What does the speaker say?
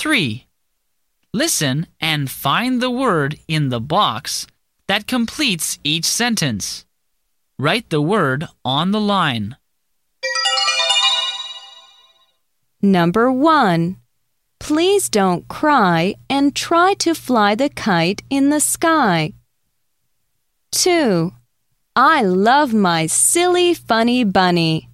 3. Listen and find the word in the box that completes each sentence. Write the word on the line. Number 1. Please don't cry and try to fly the kite in the sky. 2. I love my silly funny bunny.